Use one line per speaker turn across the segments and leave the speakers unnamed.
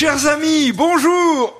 Chers amis, bonjour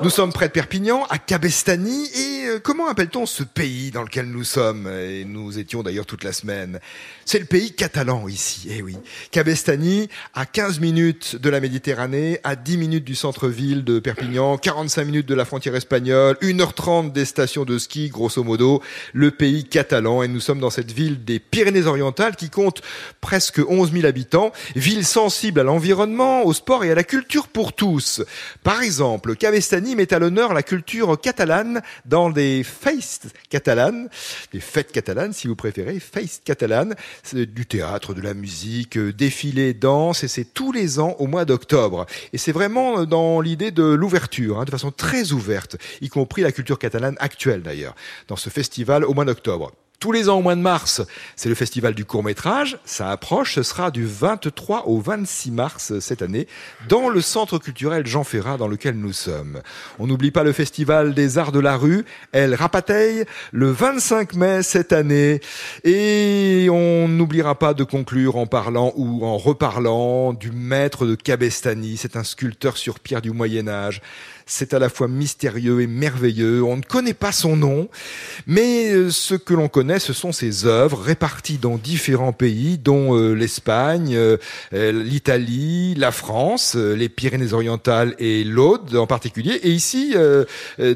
Nous sommes près de Perpignan, à Cabestany, et euh, comment appelle-t-on ce pays dans lequel nous sommes? Et nous étions d'ailleurs toute la semaine. C'est le pays catalan ici, eh oui. Cabestany, à 15 minutes de la Méditerranée, à 10 minutes du centre-ville de Perpignan, 45 minutes de la frontière espagnole, 1h30 des stations de ski, grosso modo, le pays catalan. Et nous sommes dans cette ville des Pyrénées-Orientales qui compte presque 11 000 habitants, ville sensible à l'environnement, au sport et à la culture pour tous. Par exemple, Cabestany met à l'honneur la culture catalane dans des fêtes catalanes, des fêtes catalanes si vous préférez, fêtes catalanes, du théâtre, de la musique, euh, défilé, danse, et c'est tous les ans au mois d'octobre. Et c'est vraiment euh, dans l'idée de l'ouverture, hein, de façon très ouverte, y compris la culture catalane actuelle d'ailleurs, dans ce festival au mois d'octobre. Tous les ans au mois de mars, c'est le festival du court métrage. Ça approche, ce sera du 23 au 26 mars cette année dans le centre culturel Jean Ferrat dans lequel nous sommes. On n'oublie pas le festival des arts de la rue, El Rapateil, le 25 mai cette année. Et on n'oubliera pas de conclure en parlant ou en reparlant du maître de Cabestany. C'est un sculpteur sur pierre du Moyen Âge. C'est à la fois mystérieux et merveilleux. On ne connaît pas son nom, mais euh, ce que l'on connaît, ce sont ses œuvres réparties dans différents pays, dont euh, l'Espagne, euh, l'Italie, la France, les Pyrénées-Orientales et l'Aude en particulier. Et ici,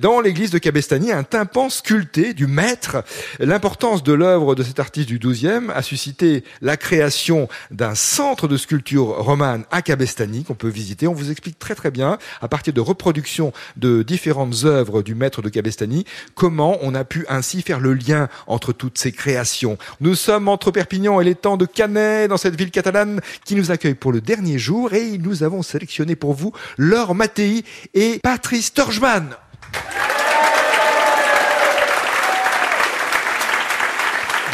dans l'église de Cabestany, un tympan sculpté du maître. L'importance de l'œuvre de cet artiste du XIIe a suscité la création d'un centre de sculpture romane à Cabestany qu'on peut visiter. On vous explique très très bien à partir de reproductions de différentes œuvres du maître de Cabestany, comment on a pu ainsi faire le lien entre toutes ces créations. Nous sommes entre Perpignan et l'étang de Canet, dans cette ville catalane qui nous accueille pour le dernier jour, et nous avons sélectionné pour vous Laure Mattei et Patrice Torjman.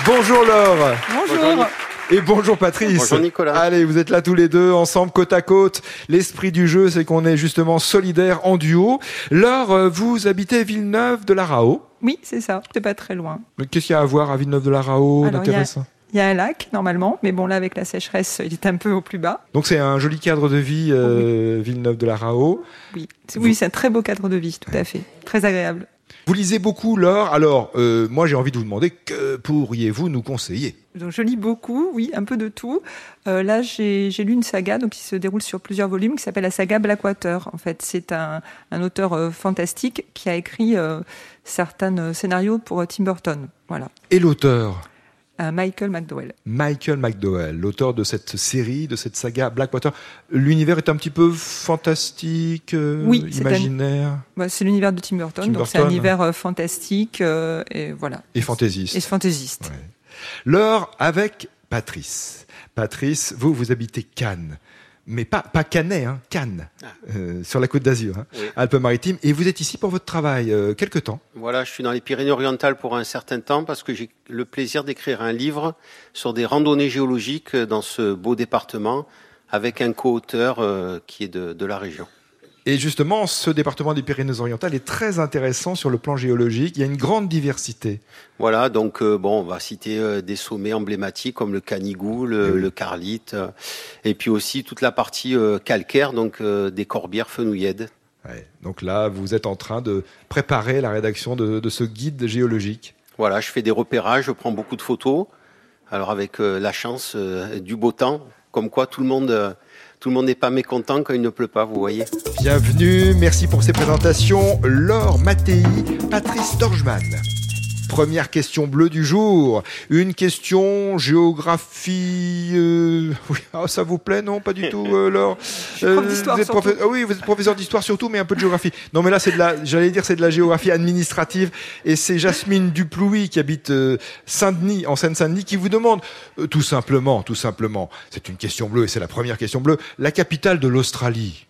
Bonjour Laure.
Bonjour.
Et bonjour Patrice.
Bonjour Nicolas.
Allez, vous êtes là tous les deux, ensemble, côte à côte. L'esprit du jeu, c'est qu'on est justement solidaires en duo. Laure, euh, vous habitez Villeneuve de la Rao.
Oui, c'est ça. C'est pas très loin.
Mais qu'est-ce qu'il y a à voir à Villeneuve de la Rao d'intéressant
il y a un lac normalement, mais bon là avec la sécheresse, il est un peu au plus bas.
Donc c'est un joli cadre de vie, euh, Villeneuve de la Rao.
Oui, oui, c'est un très beau cadre de vie, tout à fait, très agréable.
Vous lisez beaucoup, Laure. Alors, euh, moi, j'ai envie de vous demander que pourriez-vous nous conseiller?
Donc, Je lis beaucoup, oui, un peu de tout. Euh, là, j'ai lu une saga donc, qui se déroule sur plusieurs volumes, qui s'appelle la saga Blackwater. En fait, c'est un, un, auteur euh, fantastique qui a écrit certains scénarios pour Tim Burton. Voilà.
Et l'auteur?
Michael McDowell.
Michael McDowell, l'auteur de cette série, de cette saga Blackwater. L'univers est un petit peu fantastique, euh, oui, imaginaire.
Bah, c'est l'univers de Tim Burton, donc c'est un univers euh, fantastique euh, et voilà.
Et fantaisiste.
Et fantaisiste.
L'heure avec Patrice. Patrice, vous, vous habitez Cannes mais pas, pas Canet, hein, Cannes, ah. euh, sur la côte d'Azur, hein, Alpes-Maritimes. Et vous êtes ici pour votre travail, euh, quelque temps
Voilà, je suis dans les Pyrénées-Orientales pour un certain temps parce que j'ai le plaisir d'écrire un livre sur des randonnées géologiques dans ce beau département avec un co-auteur euh, qui est de, de la région.
Et justement, ce département des Pyrénées-Orientales est très intéressant sur le plan géologique. Il y a une grande diversité.
Voilà, donc euh, bon, on va citer euh, des sommets emblématiques comme le Canigou, le, eh Carlite, et puis aussi toute la partie calcaire, donc des Corbières fenouillèdes.
donc là, vous êtes en train de préparer la rédaction de, de, ce guide géologique.
Voilà, je fais des repérages, je prends beaucoup de photos. Alors avec la chance du beau temps, comme quoi tout le monde tout le monde n'est pas mécontent quand il ne pleut pas, vous voyez.
Bienvenue, merci pour ces présentations. Laure Mattei, Patrice Dorjman. Première question bleue du jour. Une question géographie. Euh, ah, ça vous plaît Non, pas du tout, euh, Laure.
Euh, vous êtes
ah oui, vous êtes professeur d'histoire surtout, mais un peu de géographie. Non, mais là, c'est de la. J'allais dire, c'est de la géographie administrative. Et c'est Jasmine Duplouy qui habite Saint-Denis, en Seine-Saint-Denis, qui vous demande tout simplement, tout simplement. C'est une question bleue et c'est la première question bleue. La capitale de l'Australie.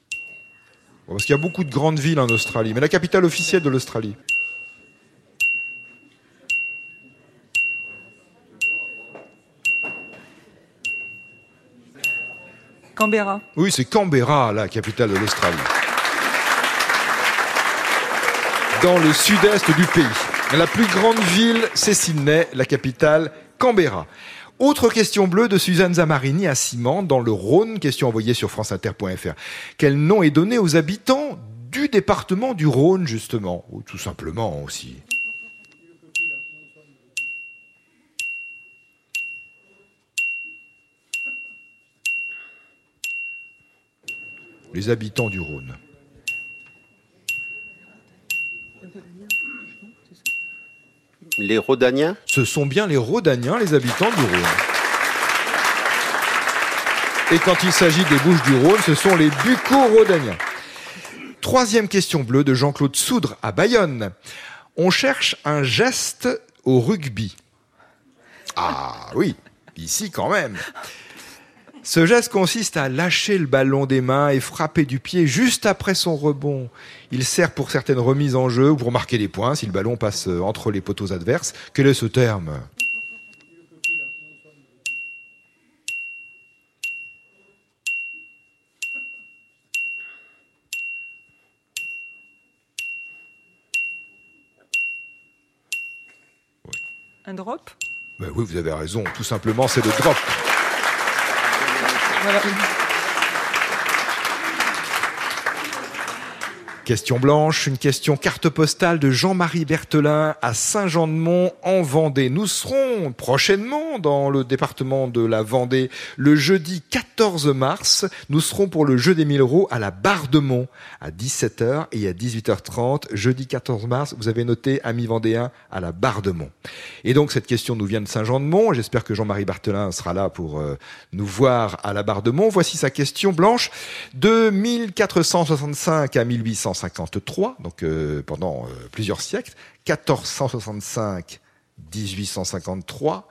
parce qu'il y a beaucoup de grandes villes en Australie, mais la capitale officielle de l'Australie.
Canberra.
Oui, c'est Canberra, la capitale de l'Australie. Dans le sud-est du pays. La plus grande ville, c'est Sydney, la capitale, Canberra. Autre question bleue de Suzanne Zamarini à Simon dans le Rhône, question envoyée sur franceinter.fr. Quel nom est donné aux habitants du département du Rhône, justement? Ou tout simplement aussi. Les habitants du Rhône.
Les Rhodaniens
Ce sont bien les Rhodaniens, les habitants du Rhône. Et quand il s'agit des Bouches du Rhône, ce sont les Bucco-Rhodaniens. Troisième question bleue de Jean-Claude Soudre à Bayonne. On cherche un geste au rugby. Ah oui, ici quand même. Ce geste consiste à lâcher le ballon des mains et frapper du pied juste après son rebond. Il sert pour certaines remises en jeu ou pour marquer des points si le ballon passe entre les poteaux adverses. Quel est ce terme?
Un drop?
Ben Oui, vous avez raison. Tout simplement, c'est le drop. Voilà. Question blanche, une question carte postale de Jean-Marie Berthelin à Saint-Jean-de-Mont en Vendée. Nous serons prochainement dans le département de la Vendée le jeudi 14 mars. Nous serons pour le jeu des 1000 euros à la Barre de Mont à 17h et à 18h30. Jeudi 14 mars, vous avez noté, ami vendéen, à la Barre de Mont. Et donc cette question nous vient de Saint-Jean-de-Mont. J'espère que Jean-Marie Berthelin sera là pour euh, nous voir à la Barre de Mont. Voici sa question blanche. De 1465 à 1800 1853, donc euh, pendant euh, plusieurs siècles, 1465, 1853.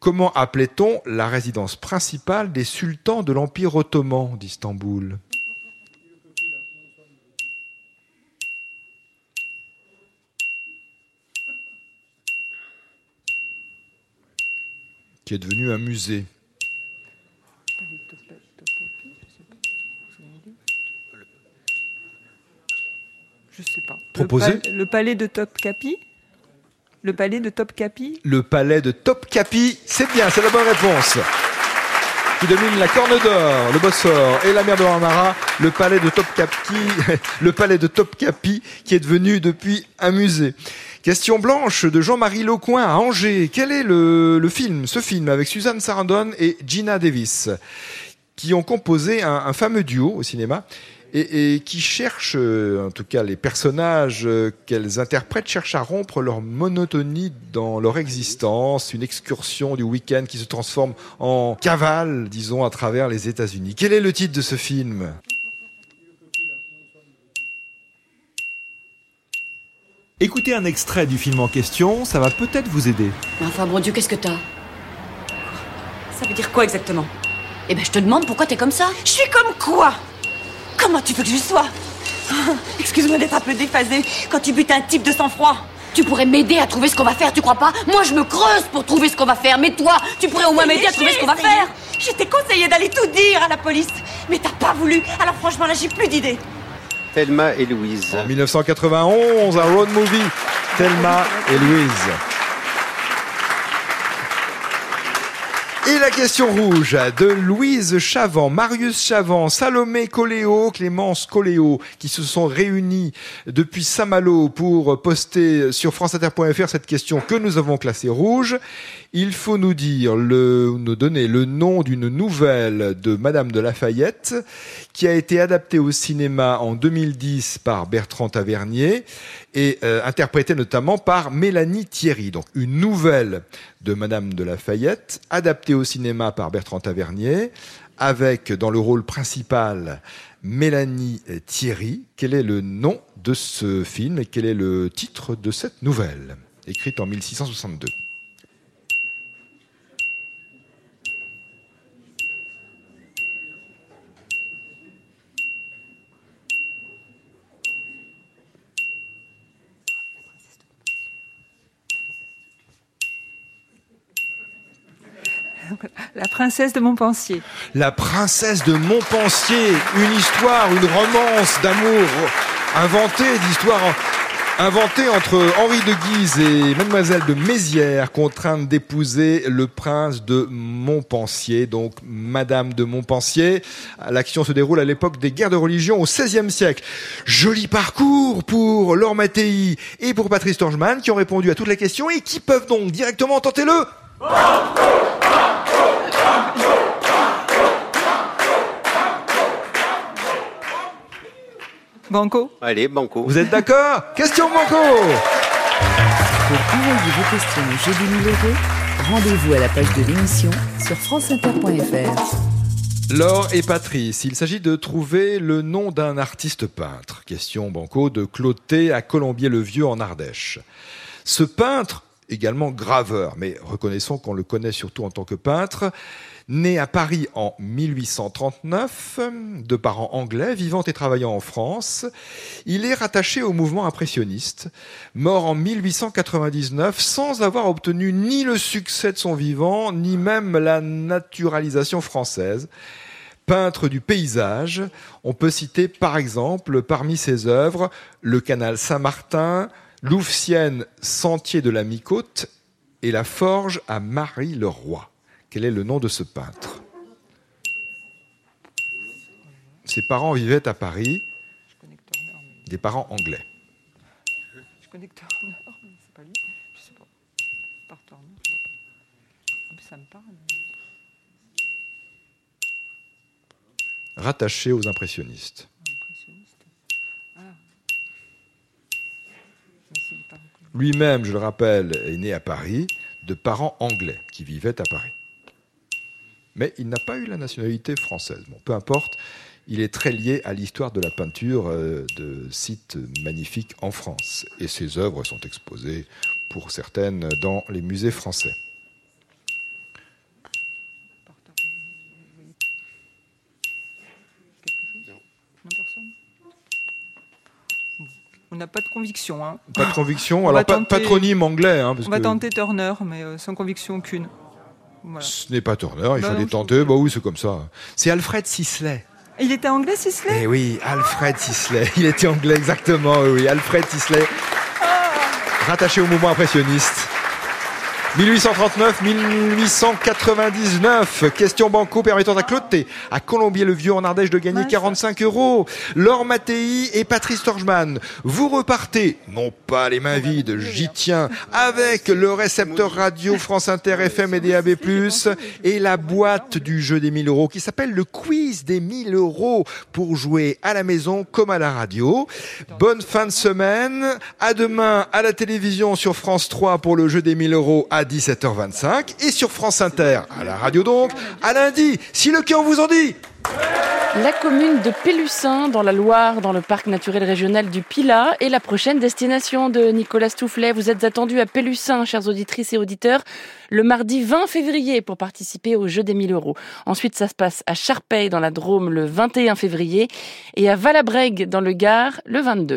Comment appelait-on la résidence principale des sultans de l'Empire ottoman d'Istanbul Qui est devenu un musée.
Le, palais de Topkapi Le palais de Topkapi
Le palais de Topkapi, c'est bien, c'est la bonne réponse. Qui domine la Corne d'Or, le Bosphore et la mer de Marmara, le palais de Topkapi, le palais de Topkapi qui est devenu depuis un musée. Question blanche de Jean-Marie Lecoin à Angers. Quel est le, film, ce film avec Suzanne Sarandon et Gina Davis qui ont composé un fameux duo au cinéma et, qui cherchent, euh, en tout cas les personnages euh, qu'elles interprètent, cherchent à rompre leur monotonie dans leur existence, une excursion du week-end qui se transforme en cavale, disons, à travers les États-Unis. Quel est le titre de ce film? Écoutez un extrait du film en question, ça va peut-être vous aider.
enfin, bon Dieu, qu'est-ce que t'as?
Ça veut dire quoi exactement?
Eh ben, je te demande pourquoi t'es comme ça.
Je suis comme quoi? Comment tu veux que je sois Excuse-moi d'être un peu déphasée quand tu butes un type de sang-froid.
Tu pourrais m'aider à trouver ce qu'on va faire, tu crois pas Moi, je me creuse pour trouver ce qu'on va faire, mais toi, tu pourrais au moins m'aider à trouver ce qu'on va faire.
Je t'ai conseillé d'aller tout dire à la police, mais t'as pas voulu. Alors franchement, là, j'ai plus d'idées.
Thelma et Louise.
En 1991, un road movie. Thelma et Louise. Et la question rouge de Louise Chavant, Marius Chavant, Salomé Coléo, Clémence Coléo, qui se sont réunis depuis Saint-Malo pour poster sur franceinter.fr cette question que nous avons classée rouge. Il faut nous donner le nom d'une nouvelle de Madame de Lafayette qui a été adaptée au cinéma en 2010 par Bertrand Tavernier et euh, interprétée notamment par Mélanie Thierry. Donc une nouvelle de Madame de Lafayette adaptée au cinéma par Bertrand Tavernier avec dans le rôle principal Mélanie Thierry. Quel est le nom de ce film et quel est le titre de cette nouvelle écrite en 1662
La princesse de Montpensier.
La princesse de Montpensier, une histoire, une romance d'amour inventée, d'histoire Inventé entre Henri de Guise et Mademoiselle de Mézières, contrainte d'épouser le prince de Montpensier, donc Madame de Montpensier. L'action se déroule à l'époque des guerres de religion au XVIe siècle. Joli parcours pour Laure Mattei et pour Patrice Torgeman qui ont répondu à toutes les questions et qui peuvent donc directement tenter le...
Banco
Allez, banco.
Vous êtes d'accord? Question Banco
Pour envoyer vos questions au jeu 1000 euros, rendez-vous à la page de l'émission sur franceinter.fr.
Laure et Patrice, il s'agit de trouver le nom d'un artiste peintre. Question Banco de Cloté à Colombier-le-Vieux en Ardèche. Ce peintre, également graveur, mais reconnaissons qu'on le connaît surtout en tant que peintre, Né à Paris en 1839, de parents anglais, vivant et travaillant en France, il est rattaché au mouvement impressionniste, mort en 1899 sans avoir obtenu ni le succès de son vivant, ni même la naturalisation française. Peintre du paysage, on peut citer par exemple parmi ses œuvres le canal Saint-Martin, Louvcienne Sentier de la Mi-Côte et la forge à Marie-le-Roi. Quel est le nom de ce peintre? Ses parents vivaient à Paris, des parents anglais.
Je connais Turner, mais c'est pas lui. Je sais pas. Par Turner, je vois pas. En plus, ça me parle.
Rattaché aux impressionnistes.
Impressionniste. Ah.
Lui-même, je le rappelle, est né à Paris, de parents anglais qui vivaient à Paris. Mais il n'a pas eu la nationalité française. Bon, peu importe, il est très lié à l'histoire de la peinture euh, de sites magnifiques en France. Et ses œuvres sont exposées, pour certaines, dans les musées français.
On n'a pas de conviction. Hein.
Pas de conviction,
On
alors
tenter-
patronyme anglais. hein, parce
On va
que
tenter Turner, mais euh, sans conviction aucune. Voilà.
Ce n'est pas Turner, il
Bah
fallait
non,
tenter. Bah oui, c'est comme ça. C'est Alfred Sisley.
Il était anglais, Sisley?
Eh oui, Alfred Sisley. Il était anglais, exactement, oui, oui. Alfred Sisley. Rattaché au mouvement impressionniste. 1839-1899. Question banco permettant à Cloté, à Colombier-le-Vieux en Ardèche de gagner 45 euros. Laure Mattei et Patrice Torgeman. Vous repartez, non pas les mains vides, j'y tiens, avec le récepteur radio France Inter FM et DAB+, et la boîte du jeu des 1000 euros qui s'appelle le quiz des 1000 euros pour jouer à la maison comme à la radio. Bonne fin de semaine. À demain à la télévision sur France 3 pour le jeu des 1000 euros à 17h25 et sur France Inter à la radio donc à lundi si le cœur vous en dit.
La commune de Pélussin, dans la Loire, dans le parc naturel régional du Pilat, est la prochaine destination de Nicolas Stoufflet. Vous êtes attendus à Pélussin, chères auditrices et auditeurs, le mardi 20 février pour participer au jeu des 1000 euros. Ensuite, ça se passe à Charpeil, dans la Drôme, le 21 février, et à Valabrègue, dans le Gard, le 22.